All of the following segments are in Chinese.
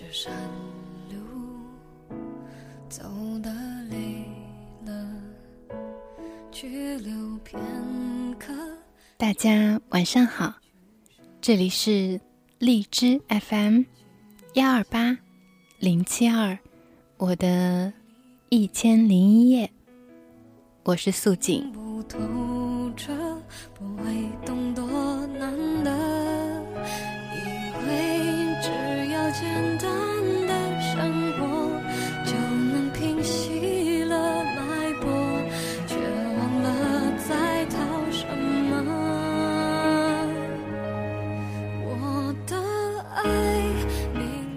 这山路走的累了，去留片刻。大家晚上好，这里是荔枝 FM 幺二八零七二，我的一千零一夜，我是素锦。不透彻，不会懂多难的，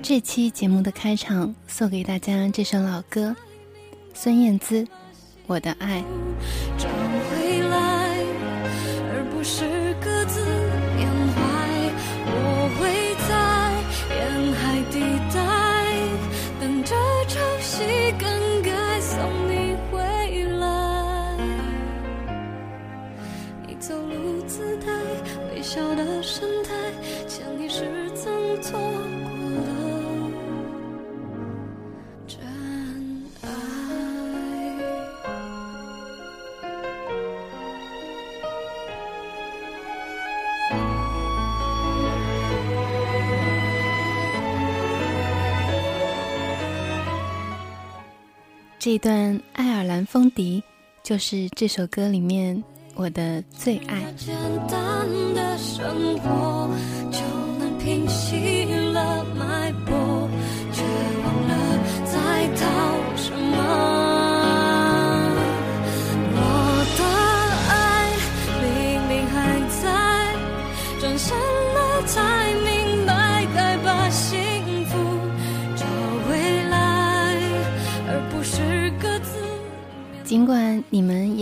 这期节目的开场送给大家这首老歌，孙燕姿《我的爱》。这段爱尔兰风笛就是这首歌里面我的最爱。简单的生活就能平息了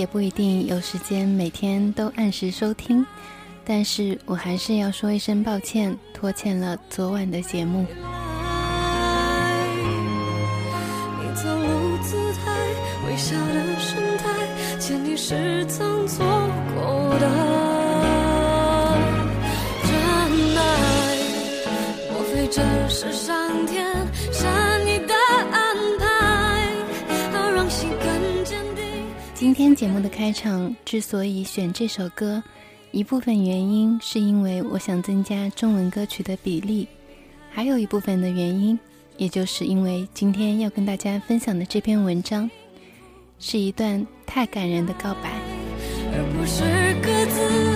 也不一定有时间每天都按时收听，但是我还是要说一声抱歉，拖欠了昨晚的节目。莫非这是上天今天节目的开场之所以选这首歌，一部分原因是因为我想增加中文歌曲的比例，还有一部分的原因，也就是因为今天要跟大家分享的这篇文章，是一段太感人的告白。而不是各自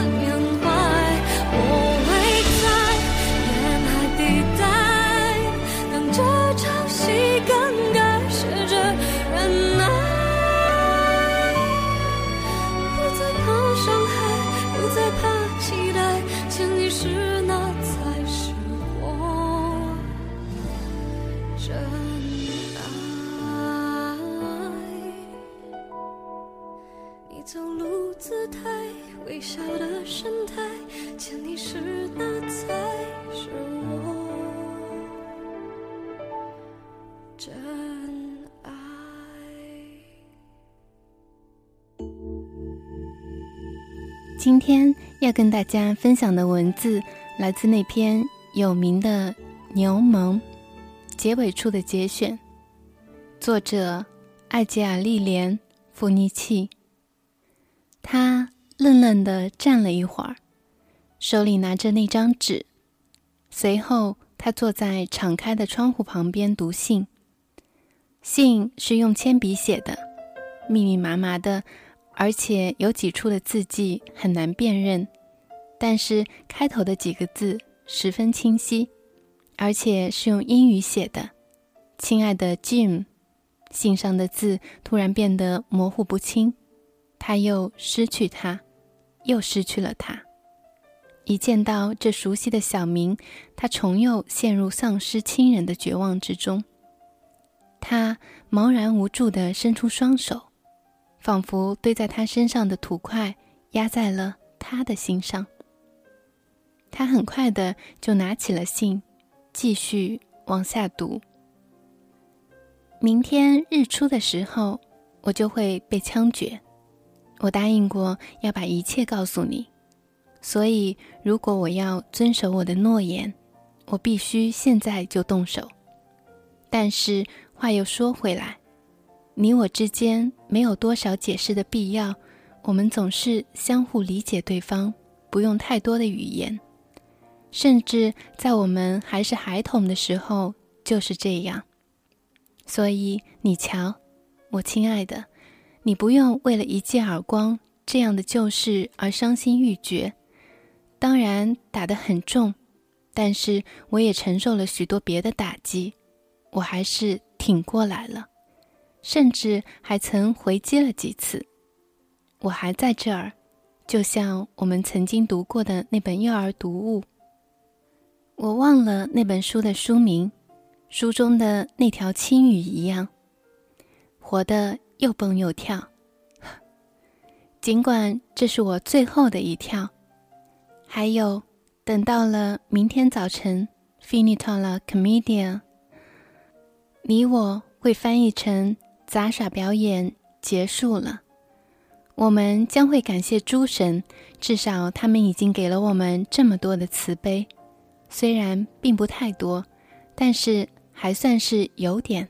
再怕期待，前提是今天要跟大家分享的文字来自那篇有名的《牛虻》结尾处的节选，作者艾吉尔利莲·弗尼契。他愣愣地站了一会儿，手里拿着那张纸，随后他坐在敞开的窗户旁边读信。信是用铅笔写的，密密麻麻的。而且有几处的字迹很难辨认，但是开头的几个字十分清晰，而且是用英语写的。亲爱的 Jim，信上的字突然变得模糊不清，他又失去他，又失去了他。一见到这熟悉的小名，他重又陷入丧失亲人的绝望之中。他茫然无助地伸出双手。仿佛堆在他身上的土块压在了他的心上。他很快的就拿起了信，继续往下读。明天日出的时候，我就会被枪决。我答应过要把一切告诉你，所以如果我要遵守我的诺言，我必须现在就动手。但是话又说回来，你我之间没有多少解释的必要，我们总是相互理解对方，不用太多的语言。甚至在我们还是孩童的时候就是这样。所以你瞧，我亲爱的，你不用为了一记耳光这样的旧事而伤心欲绝。当然打得很重。但是我也承受了许多别的打击，我还是挺过来了，甚至还曾回击了几次。我还在这儿，就像我们曾经读过的那本幼儿读物。我忘了那本书的书名，书中的那条青鱼一样，活得又蹦又跳。尽管这是我最后的一跳，还有。等到了明天早晨，finito la commedia，你我会翻译成杂耍表演结束了。我们将会感谢诸神，至少他们已经给了我们这么多的慈悲，虽然并不太多，但是还算是有点。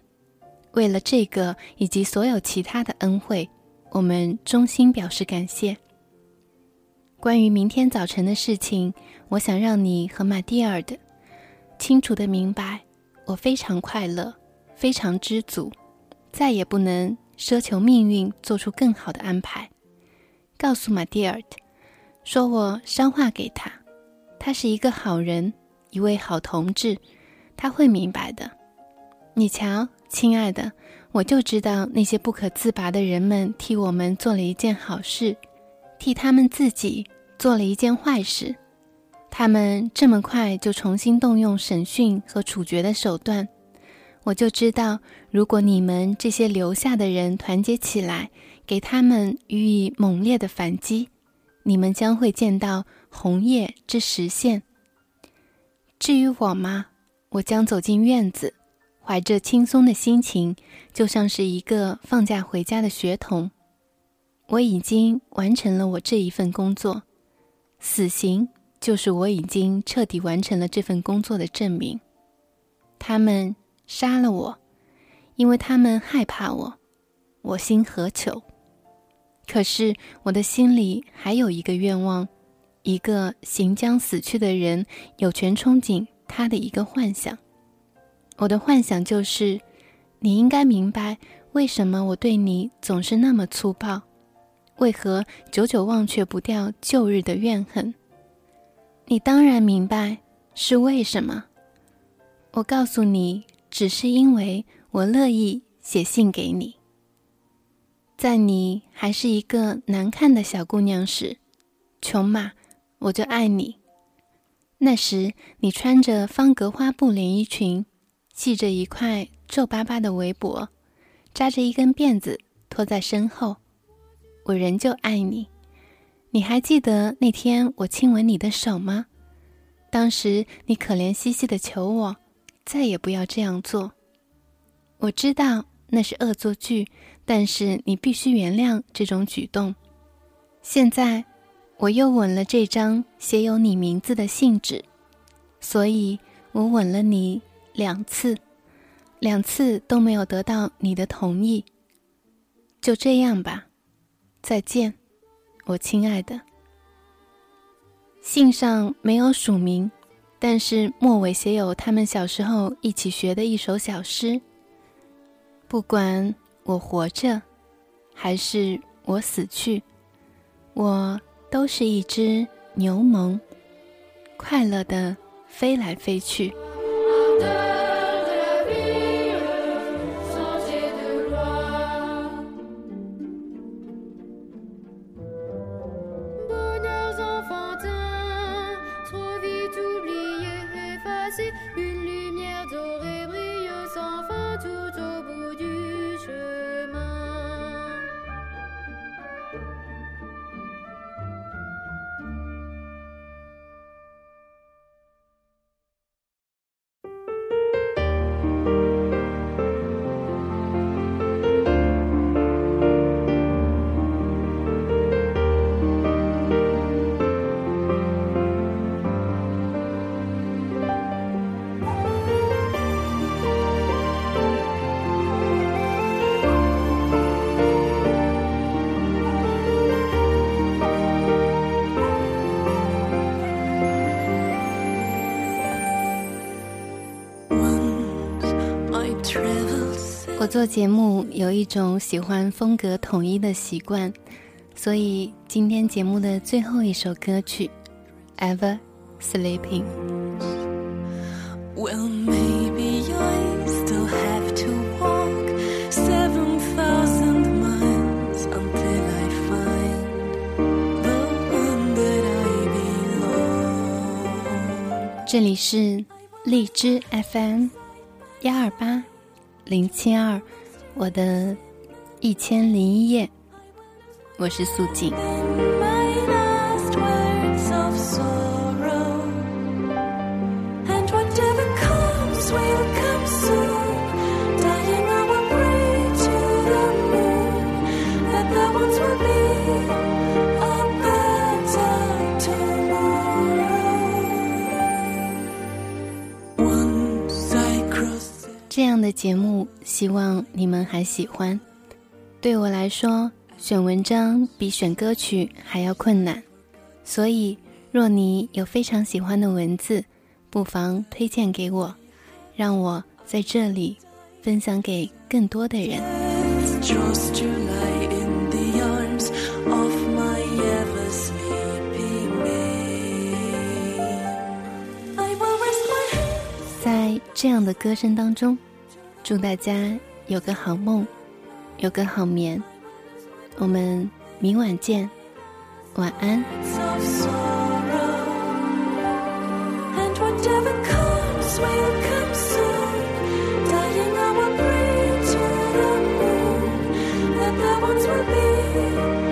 为了这个以及所有其他的恩惠，我们衷心表示感谢。关于明天早晨的事情，我想让你和马蒂尔的清楚的明白，我非常快乐，非常知足，再也不能奢求命运做出更好的安排。告诉马蒂尔特，说我捎话给他，他是一个好人，一位好同志，他会明白的。你瞧，亲爱的，我就知道那些不可自拔的人们替我们做了一件好事，替他们自己。做了一件坏事，他们这么快就重新动用审讯和处决的手段，我就知道，如果你们这些留下的人团结起来，给他们予以猛烈的反击，你们将会见到红叶之实现。至于我吗？我将走进院子，怀着轻松的心情，就像是一个放假回家的学童。我已经完成了我这一份工作。死刑就是我已经彻底完成了这份工作的证明。他们杀了我，因为他们害怕我。我心何求？可是我的心里还有一个愿望，一个行将死去的人有权憧憬他的一个幻想。我的幻想就是，你应该明白为什么我对你总是那么粗暴。为何久久忘却不掉旧日的怨恨？你当然明白是为什么。我告诉你，只是因为我乐意写信给你。在你还是一个难看的小姑娘时，琼玛，我就爱你。那时你穿着方格花布连衣裙，系着一块皱巴巴的围脖，扎着一根辫子拖在身后。我仍旧爱你，你还记得那天我亲吻你的手吗？当时你可怜兮兮的求我再也不要这样做。我知道那是恶作剧，但是你必须原谅这种举动。现在我又吻了这张写有你名字的信纸，所以我吻了你两次，两次都没有得到你的同意。就这样吧。再见，我亲爱的。信上没有署名，但是末尾写有他们小时候一起学的一首小诗。不管我活着，还是我死去，我都是一只牛虻，快乐的飞来飞去。做节目有一种喜欢风格统一的习惯，所以今天节目的最后一首歌曲《Ever Sleeping》。Well, maybe I still have to walk 7,000 miles until I find the one that I belong. 这里是荔枝 FM 幺二八零七二，我的一千零一夜，我是素锦。这样的节目，希望你们还喜欢。对我来说，选文章比选歌曲还要困难，所以若你有非常喜欢的文字，不妨推荐给我，让我在这里分享给更多的人。在这样的歌声当中。祝大家有个好梦有个好眠。我们明晚见，晚安。Thank